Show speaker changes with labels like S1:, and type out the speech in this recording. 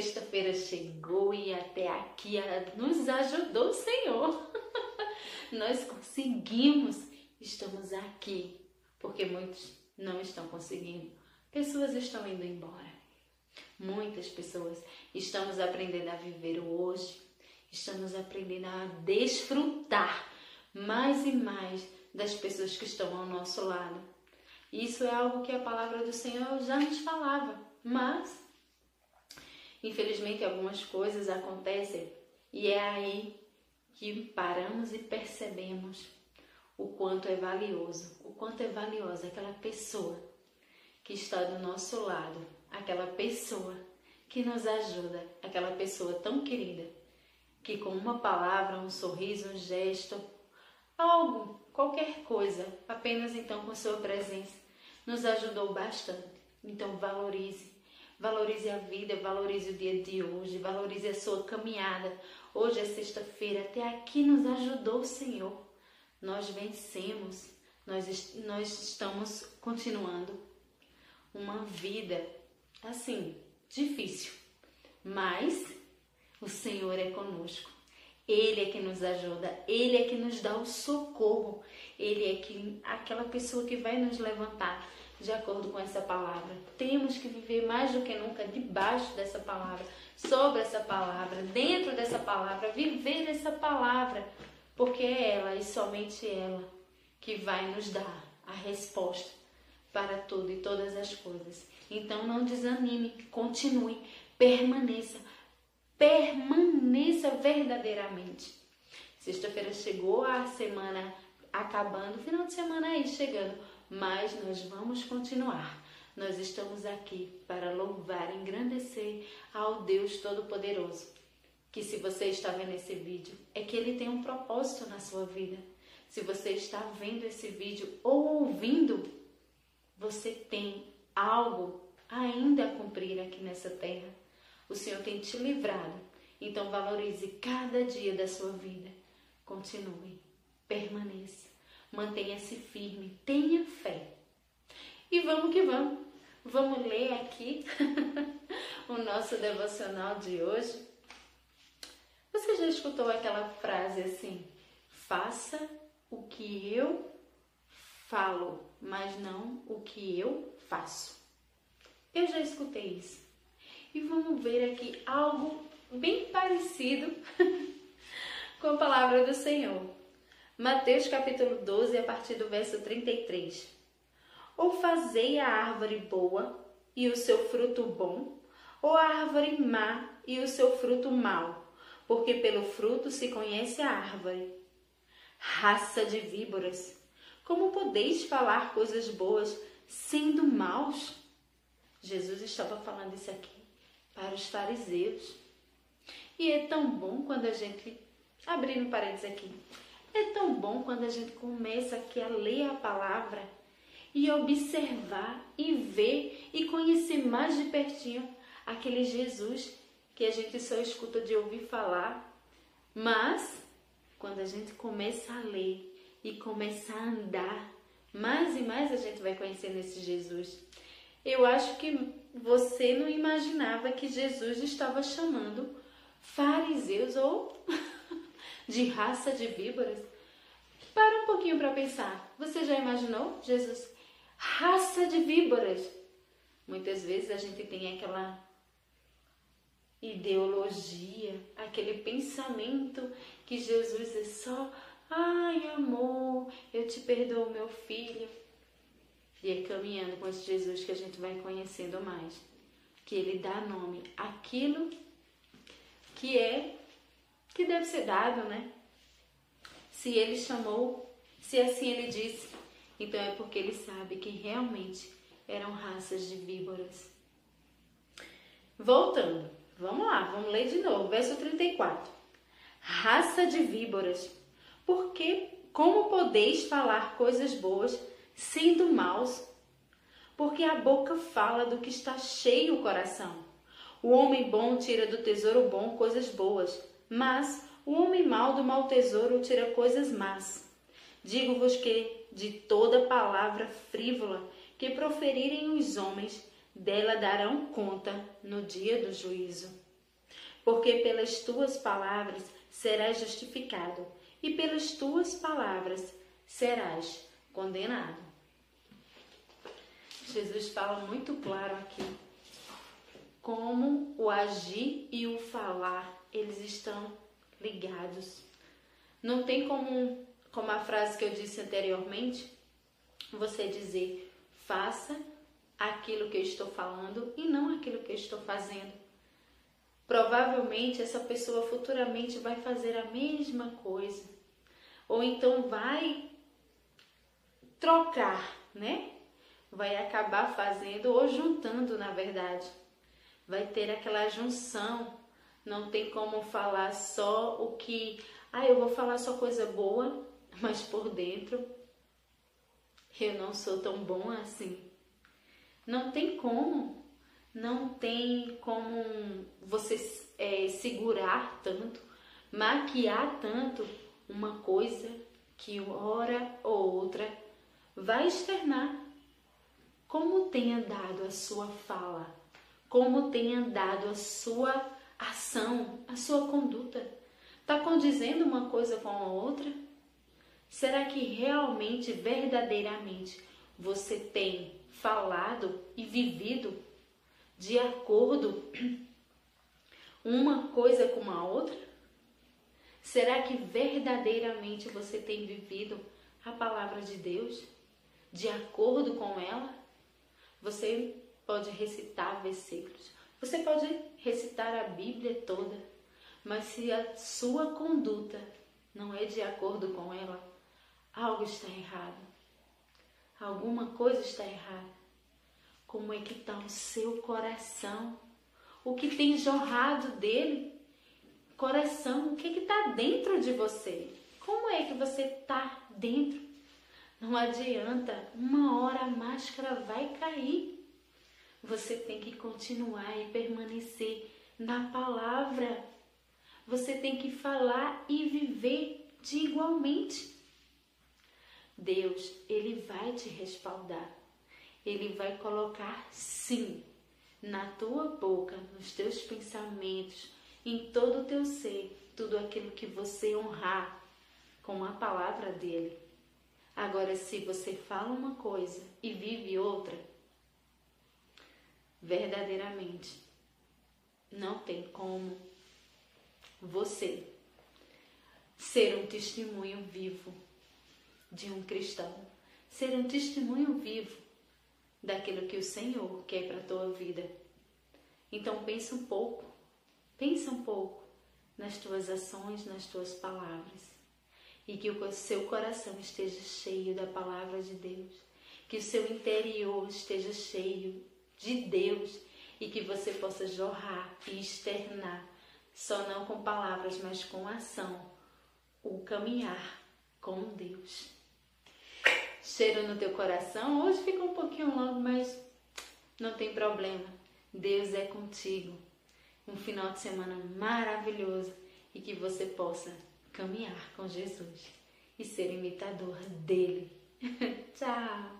S1: sexta-feira chegou e até aqui nos ajudou o Senhor. Nós conseguimos, estamos aqui, porque muitos não estão conseguindo. Pessoas estão indo embora. Muitas pessoas estamos aprendendo a viver o hoje, estamos aprendendo a desfrutar mais e mais das pessoas que estão ao nosso lado. Isso é algo que a palavra do Senhor já nos falava, mas infelizmente algumas coisas acontecem e é aí que paramos e percebemos o quanto é valioso, o quanto é valiosa aquela pessoa que está do nosso lado, aquela pessoa que nos ajuda, aquela pessoa tão querida que com uma palavra, um sorriso, um gesto, algo, qualquer coisa, apenas então com sua presença, nos ajudou bastante. Então valorize, valorize a vida, valorize o dia de hoje, valorize a sua caminhada. Hoje é sexta-feira, até aqui nos ajudou o Senhor nós vencemos, nós, nós estamos continuando uma vida assim, difícil, mas o Senhor é conosco. Ele é que nos ajuda, Ele é que nos dá o socorro, Ele é que, aquela pessoa que vai nos levantar de acordo com essa palavra. Temos que viver mais do que nunca debaixo dessa palavra, sobre essa palavra, dentro dessa palavra, viver essa palavra, porque é ela e somente ela que vai nos dar a resposta para tudo e todas as coisas. Então não desanime, continue, permaneça, permaneça verdadeiramente. Sexta-feira chegou a semana acabando, final de semana aí chegando, mas nós vamos continuar. Nós estamos aqui para louvar, engrandecer ao Deus Todo-Poderoso que se você está vendo esse vídeo, é que ele tem um propósito na sua vida. Se você está vendo esse vídeo ou ouvindo, você tem algo ainda a cumprir aqui nessa terra. O Senhor tem te livrado. Então valorize cada dia da sua vida. Continue, permaneça, mantenha-se firme, tenha fé. E vamos que vamos. Vamos ler aqui o nosso devocional de hoje. Você já escutou aquela frase assim? Faça o que eu falo, mas não o que eu faço. Eu já escutei isso. E vamos ver aqui algo bem parecido com a palavra do Senhor. Mateus capítulo 12, a partir do verso 33. Ou fazei a árvore boa e o seu fruto bom, ou a árvore má e o seu fruto mau porque pelo fruto se conhece a árvore. Raça de víboras, como podeis falar coisas boas sendo maus? Jesus estava falando isso aqui para os fariseus. E é tão bom quando a gente, abrindo parênteses aqui, é tão bom quando a gente começa aqui a ler a palavra e observar e ver e conhecer mais de pertinho aquele Jesus que a gente só escuta de ouvir falar, mas quando a gente começa a ler e começa a andar, mais e mais a gente vai conhecendo esse Jesus. Eu acho que você não imaginava que Jesus estava chamando fariseus ou de raça de víboras. Para um pouquinho para pensar. Você já imaginou Jesus raça de víboras? Muitas vezes a gente tem aquela ideologia, aquele pensamento que Jesus é só, ai amor, eu te perdoo, meu filho. E é caminhando com esse Jesus que a gente vai conhecendo mais, que ele dá nome àquilo que é, que deve ser dado, né? Se ele chamou, se assim ele disse, então é porque ele sabe que realmente eram raças de víboras. Voltando, Vamos lá, vamos ler de novo, verso 34. Raça de víboras, porque como podeis falar coisas boas sendo maus? Porque a boca fala do que está cheio o coração. O homem bom tira do tesouro bom coisas boas, mas o homem mau do mau tesouro tira coisas más. Digo-vos que de toda palavra frívola que proferirem os homens, dela darão conta no dia do juízo. porque pelas tuas palavras serás justificado, e pelas tuas palavras serás condenado. Jesus fala muito claro aqui como o agir e o falar, eles estão ligados. Não tem como, como a frase que eu disse anteriormente, você dizer faça aquilo que eu estou falando e não aquilo que eu estou fazendo. Provavelmente essa pessoa futuramente vai fazer a mesma coisa. Ou então vai trocar, né? Vai acabar fazendo ou juntando, na verdade. Vai ter aquela junção. Não tem como falar só o que, ah, eu vou falar só coisa boa, mas por dentro eu não sou tão bom assim. Não tem como, não tem como você é, segurar tanto, maquiar tanto uma coisa que hora ou outra vai externar. Como tem andado a sua fala, como tem andado a sua ação, a sua conduta. Está condizendo uma coisa com a outra? Será que realmente, verdadeiramente, você tem falado e vivido de acordo uma coisa com a outra? Será que verdadeiramente você tem vivido a palavra de Deus de acordo com ela? Você pode recitar versículos, você pode recitar a Bíblia toda, mas se a sua conduta não é de acordo com ela, algo está errado. Alguma coisa está errada. Como é que está o seu coração? O que tem jorrado dele? Coração, o que está dentro de você? Como é que você está dentro? Não adianta, uma hora a máscara vai cair. Você tem que continuar e permanecer na palavra. Você tem que falar e viver de igualmente. Deus, ele vai te respaldar. Ele vai colocar sim na tua boca, nos teus pensamentos, em todo o teu ser, tudo aquilo que você honrar com a palavra dele. Agora, se você fala uma coisa e vive outra, verdadeiramente não tem como você ser um testemunho vivo de um cristão, ser um testemunho vivo daquilo que o Senhor quer para a tua vida. Então pensa um pouco, pensa um pouco nas tuas ações, nas tuas palavras e que o seu coração esteja cheio da palavra de Deus, que o seu interior esteja cheio de Deus e que você possa jorrar e externar, só não com palavras, mas com ação, o caminhar com Deus cheiro no teu coração. Hoje fica um pouquinho longo, mas não tem problema. Deus é contigo. Um final de semana maravilhoso e que você possa caminhar com Jesus e ser imitador dele. Tchau!